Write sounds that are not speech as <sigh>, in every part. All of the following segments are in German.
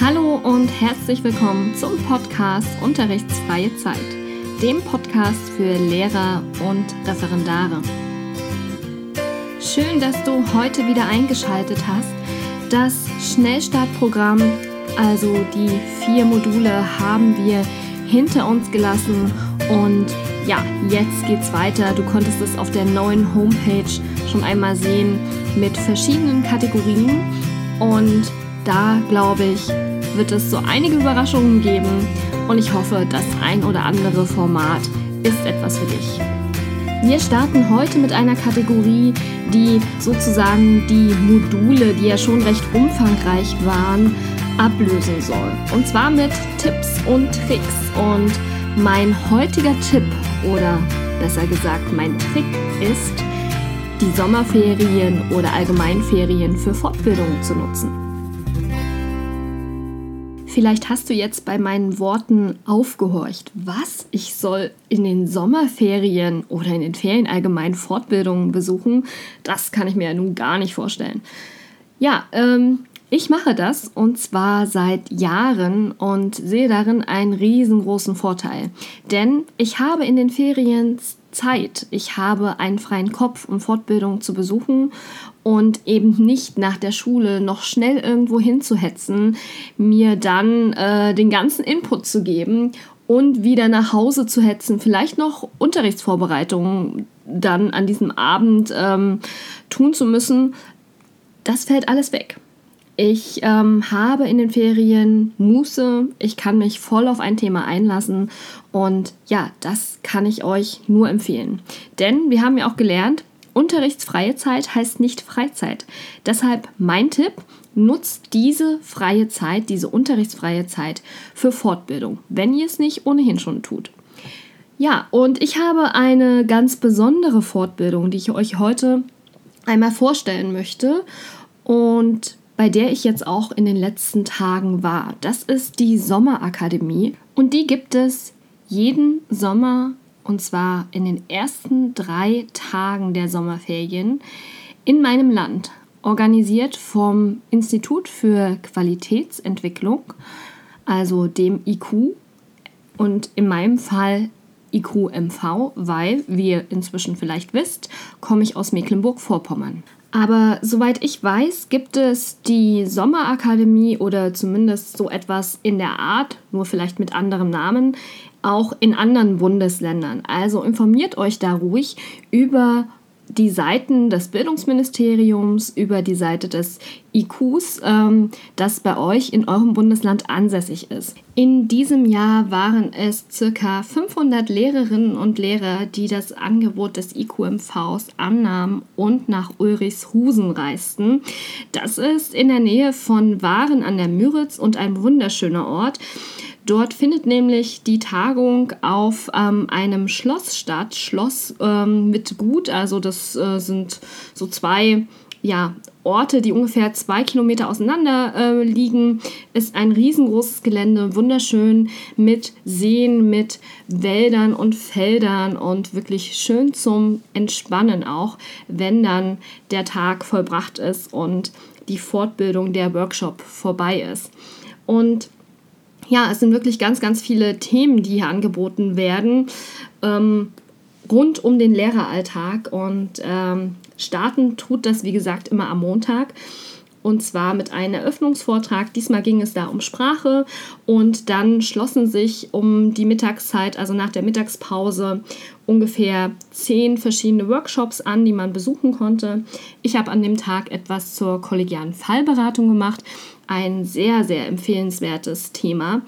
Hallo und herzlich willkommen zum Podcast Unterrichtsfreie Zeit, dem Podcast für Lehrer und Referendare. Schön, dass du heute wieder eingeschaltet hast. Das Schnellstartprogramm, also die vier Module, haben wir hinter uns gelassen und ja, jetzt geht's weiter. Du konntest es auf der neuen Homepage schon einmal sehen mit verschiedenen Kategorien und da glaube ich, wird es so einige Überraschungen geben und ich hoffe, das ein oder andere Format ist etwas für dich. Wir starten heute mit einer Kategorie, die sozusagen die Module, die ja schon recht umfangreich waren, ablösen soll. Und zwar mit Tipps und Tricks. Und mein heutiger Tipp oder besser gesagt mein Trick ist, die Sommerferien oder Allgemeinferien für Fortbildungen zu nutzen. Vielleicht hast du jetzt bei meinen Worten aufgehorcht. Was? Ich soll in den Sommerferien oder in den Ferien allgemein Fortbildungen besuchen? Das kann ich mir ja nun gar nicht vorstellen. Ja, ähm, ich mache das und zwar seit Jahren und sehe darin einen riesengroßen Vorteil. Denn ich habe in den Ferien Zeit. Ich habe einen freien Kopf, um Fortbildungen zu besuchen und eben nicht nach der Schule noch schnell irgendwo hinzuhetzen, mir dann äh, den ganzen Input zu geben und wieder nach Hause zu hetzen, vielleicht noch Unterrichtsvorbereitungen dann an diesem Abend ähm, tun zu müssen. Das fällt alles weg. Ich ähm, habe in den Ferien Muße, ich kann mich voll auf ein Thema einlassen und ja, das kann ich euch nur empfehlen. Denn wir haben ja auch gelernt, unterrichtsfreie Zeit heißt nicht Freizeit. Deshalb mein Tipp, nutzt diese freie Zeit, diese unterrichtsfreie Zeit für Fortbildung, wenn ihr es nicht ohnehin schon tut. Ja, und ich habe eine ganz besondere Fortbildung, die ich euch heute einmal vorstellen möchte. Und bei der ich jetzt auch in den letzten Tagen war. Das ist die Sommerakademie und die gibt es jeden Sommer und zwar in den ersten drei Tagen der Sommerferien in meinem Land, organisiert vom Institut für Qualitätsentwicklung, also dem IQ und in meinem Fall IQMV, weil, wie ihr inzwischen vielleicht wisst, komme ich aus Mecklenburg-Vorpommern. Aber soweit ich weiß, gibt es die Sommerakademie oder zumindest so etwas in der Art, nur vielleicht mit anderem Namen, auch in anderen Bundesländern. Also informiert euch da ruhig über die Seiten des Bildungsministeriums, über die Seite des IQs, ähm, das bei euch in eurem Bundesland ansässig ist. In diesem Jahr waren es circa 500 Lehrerinnen und Lehrer, die das Angebot des IQMVs annahmen und nach Ulrichshusen reisten. Das ist in der Nähe von Waren an der Müritz und ein wunderschöner Ort. Dort findet nämlich die Tagung auf ähm, einem Schloss statt. Schloss ähm, mit Gut, also das äh, sind so zwei ja, Orte, die ungefähr zwei Kilometer auseinander äh, liegen. Ist ein riesengroßes Gelände, wunderschön mit Seen, mit Wäldern und Feldern und wirklich schön zum Entspannen auch, wenn dann der Tag vollbracht ist und die Fortbildung, der Workshop vorbei ist. Und ja, es sind wirklich ganz, ganz viele Themen, die hier angeboten werden, ähm, rund um den Lehreralltag. Und ähm, starten tut das, wie gesagt, immer am Montag. Und zwar mit einem Eröffnungsvortrag. Diesmal ging es da um Sprache und dann schlossen sich um die Mittagszeit, also nach der Mittagspause, ungefähr zehn verschiedene Workshops an, die man besuchen konnte. Ich habe an dem Tag etwas zur kollegialen Fallberatung gemacht ein sehr, sehr empfehlenswertes Thema.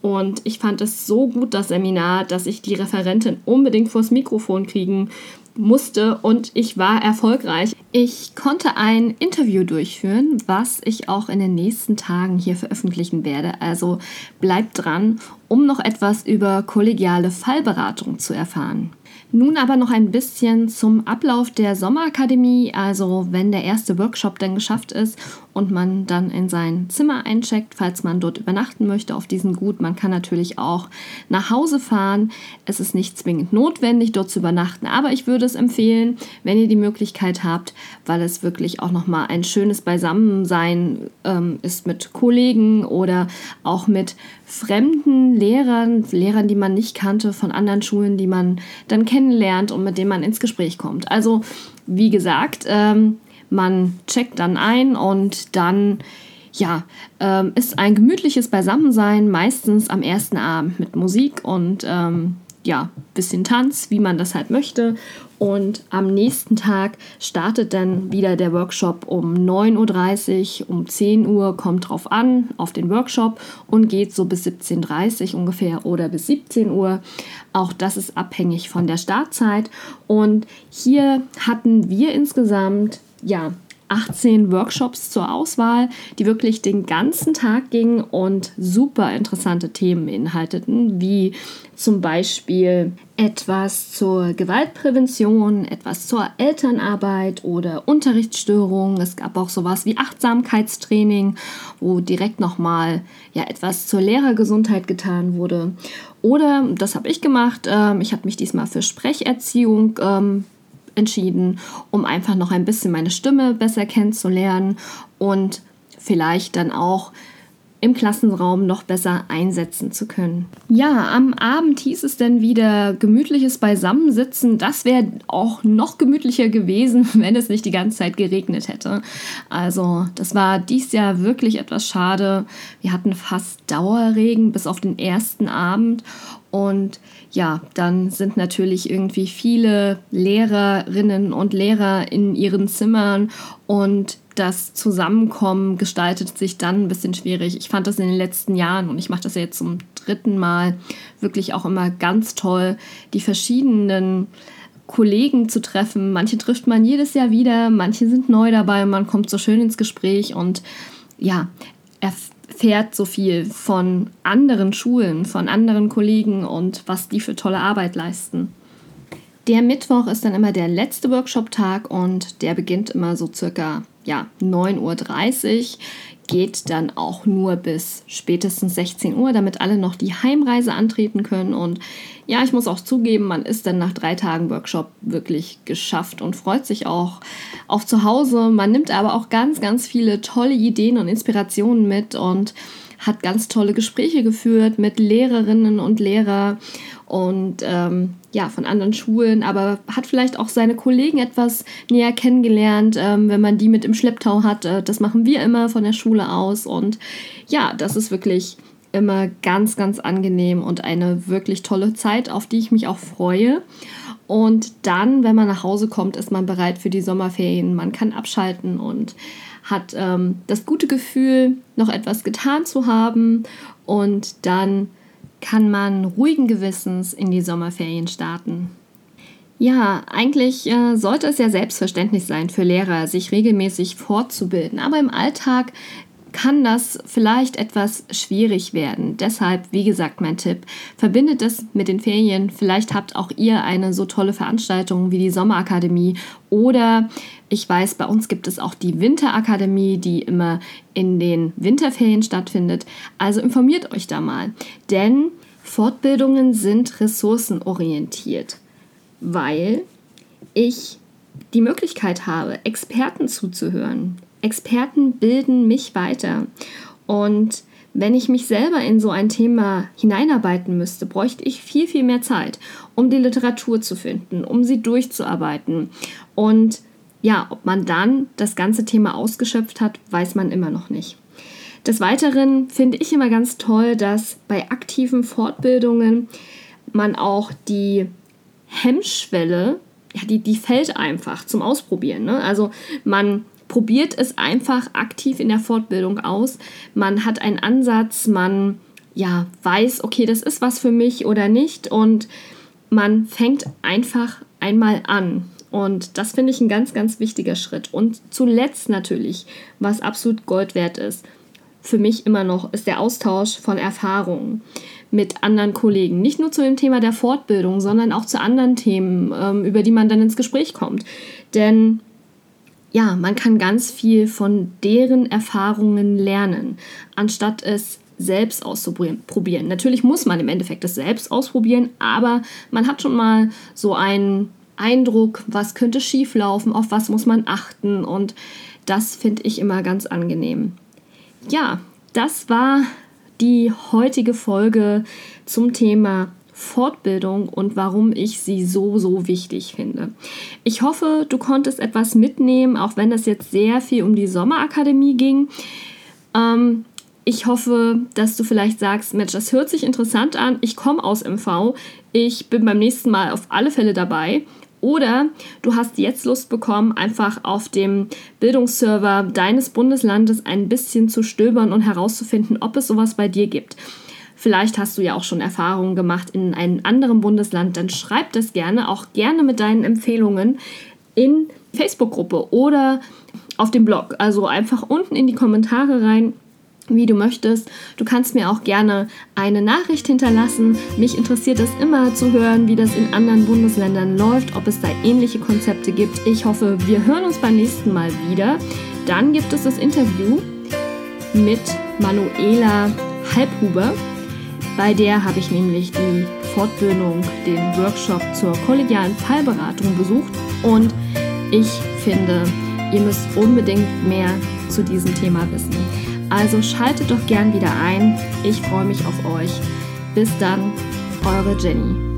Und ich fand es so gut, das Seminar, dass ich die Referentin unbedingt vors Mikrofon kriegen musste und ich war erfolgreich. Ich konnte ein Interview durchführen, was ich auch in den nächsten Tagen hier veröffentlichen werde. Also bleibt dran, um noch etwas über kollegiale Fallberatung zu erfahren. Nun aber noch ein bisschen zum Ablauf der Sommerakademie, also wenn der erste Workshop dann geschafft ist und man dann in sein Zimmer eincheckt, falls man dort übernachten möchte auf diesem Gut. Man kann natürlich auch nach Hause fahren. Es ist nicht zwingend notwendig, dort zu übernachten, aber ich würde es empfehlen, wenn ihr die Möglichkeit habt, weil es wirklich auch nochmal ein schönes Beisammensein ähm, ist mit Kollegen oder auch mit fremden Lehrern, Lehrern, die man nicht kannte, von anderen Schulen, die man dann kennenlernt und mit denen man ins Gespräch kommt. Also, wie gesagt, ähm, man checkt dann ein und dann ja, ähm, ist ein gemütliches Beisammensein, meistens am ersten Abend mit Musik und ähm, ja, bisschen Tanz, wie man das halt möchte. Und am nächsten Tag startet dann wieder der Workshop um 9.30 Uhr, um 10 Uhr, kommt drauf an, auf den Workshop und geht so bis 17.30 Uhr ungefähr oder bis 17 Uhr. Auch das ist abhängig von der Startzeit. Und hier hatten wir insgesamt ja, 18 Workshops zur Auswahl, die wirklich den ganzen Tag gingen und super interessante Themen beinhalteten, wie zum Beispiel etwas zur Gewaltprävention, etwas zur Elternarbeit oder Unterrichtsstörungen. Es gab auch sowas wie Achtsamkeitstraining, wo direkt nochmal ja, etwas zur Lehrergesundheit getan wurde. Oder, das habe ich gemacht, ähm, ich habe mich diesmal für Sprecherziehung ähm, entschieden, um einfach noch ein bisschen meine Stimme besser kennenzulernen und vielleicht dann auch im Klassenraum noch besser einsetzen zu können. Ja, am Abend hieß es dann wieder gemütliches Beisammensitzen. Das wäre auch noch gemütlicher gewesen, <laughs> wenn es nicht die ganze Zeit geregnet hätte. Also das war dies Jahr wirklich etwas schade. Wir hatten fast Dauerregen bis auf den ersten Abend und ja, dann sind natürlich irgendwie viele Lehrerinnen und Lehrer in ihren Zimmern und das Zusammenkommen gestaltet sich dann ein bisschen schwierig. Ich fand das in den letzten Jahren und ich mache das ja jetzt zum dritten Mal wirklich auch immer ganz toll, die verschiedenen Kollegen zu treffen. Manche trifft man jedes Jahr wieder, manche sind neu dabei, man kommt so schön ins Gespräch und ja, erfährt so viel von anderen Schulen, von anderen Kollegen und was die für tolle Arbeit leisten. Der Mittwoch ist dann immer der letzte Workshop-Tag und der beginnt immer so circa ja, 9.30 Uhr, geht dann auch nur bis spätestens 16 Uhr, damit alle noch die Heimreise antreten können. Und ja, ich muss auch zugeben, man ist dann nach drei Tagen Workshop wirklich geschafft und freut sich auch auf zu Hause. Man nimmt aber auch ganz, ganz viele tolle Ideen und Inspirationen mit und hat ganz tolle Gespräche geführt mit Lehrerinnen und Lehrern und ähm, ja, von anderen Schulen, aber hat vielleicht auch seine Kollegen etwas näher kennengelernt, ähm, wenn man die mit im Schlepptau hat. Äh, das machen wir immer von der Schule aus und ja, das ist wirklich immer ganz, ganz angenehm und eine wirklich tolle Zeit, auf die ich mich auch freue. Und dann, wenn man nach Hause kommt, ist man bereit für die Sommerferien. Man kann abschalten und hat ähm, das gute Gefühl, noch etwas getan zu haben. Und dann kann man ruhigen Gewissens in die Sommerferien starten. Ja, eigentlich äh, sollte es ja selbstverständlich sein für Lehrer, sich regelmäßig fortzubilden, aber im Alltag kann das vielleicht etwas schwierig werden. Deshalb, wie gesagt, mein Tipp, verbindet es mit den Ferien. Vielleicht habt auch ihr eine so tolle Veranstaltung wie die Sommerakademie oder ich weiß, bei uns gibt es auch die Winterakademie, die immer in den Winterferien stattfindet. Also informiert euch da mal, denn Fortbildungen sind ressourcenorientiert, weil ich die Möglichkeit habe, Experten zuzuhören, Experten bilden mich weiter. Und wenn ich mich selber in so ein Thema hineinarbeiten müsste, bräuchte ich viel, viel mehr Zeit, um die Literatur zu finden, um sie durchzuarbeiten. Und ja, ob man dann das ganze Thema ausgeschöpft hat, weiß man immer noch nicht. Des Weiteren finde ich immer ganz toll, dass bei aktiven Fortbildungen man auch die Hemmschwelle, ja, die, die fällt einfach zum Ausprobieren. Ne? Also man probiert es einfach aktiv in der Fortbildung aus. Man hat einen Ansatz, man ja, weiß, okay, das ist was für mich oder nicht und man fängt einfach einmal an. Und das finde ich ein ganz, ganz wichtiger Schritt. Und zuletzt natürlich, was absolut Gold wert ist, für mich immer noch, ist der Austausch von Erfahrungen mit anderen Kollegen. Nicht nur zu dem Thema der Fortbildung, sondern auch zu anderen Themen, ähm, über die man dann ins Gespräch kommt. Denn ja, man kann ganz viel von deren Erfahrungen lernen, anstatt es selbst auszuprobieren. Natürlich muss man im Endeffekt es selbst ausprobieren, aber man hat schon mal so einen Eindruck, was könnte schieflaufen, auf was muss man achten und das finde ich immer ganz angenehm. Ja, das war die heutige Folge zum Thema Fortbildung und warum ich sie so, so wichtig finde. Ich hoffe, du konntest etwas mitnehmen, auch wenn es jetzt sehr viel um die Sommerakademie ging. Ähm, ich hoffe, dass du vielleicht sagst, Mensch, das hört sich interessant an, ich komme aus MV, ich bin beim nächsten Mal auf alle Fälle dabei. Oder du hast jetzt Lust bekommen, einfach auf dem Bildungsserver deines Bundeslandes ein bisschen zu stöbern und herauszufinden, ob es sowas bei dir gibt. Vielleicht hast du ja auch schon Erfahrungen gemacht in einem anderen Bundesland, dann schreib das gerne, auch gerne mit deinen Empfehlungen in Facebook-Gruppe oder auf dem Blog. Also einfach unten in die Kommentare rein wie du möchtest. Du kannst mir auch gerne eine Nachricht hinterlassen. Mich interessiert es immer zu hören, wie das in anderen Bundesländern läuft, ob es da ähnliche Konzepte gibt. Ich hoffe, wir hören uns beim nächsten Mal wieder. Dann gibt es das Interview mit Manuela Halbhuber. Bei der habe ich nämlich die Fortbildung, den Workshop zur kollegialen Fallberatung besucht und ich finde, ihr müsst unbedingt mehr zu diesem Thema wissen. Also schaltet doch gern wieder ein. Ich freue mich auf euch. Bis dann, eure Jenny.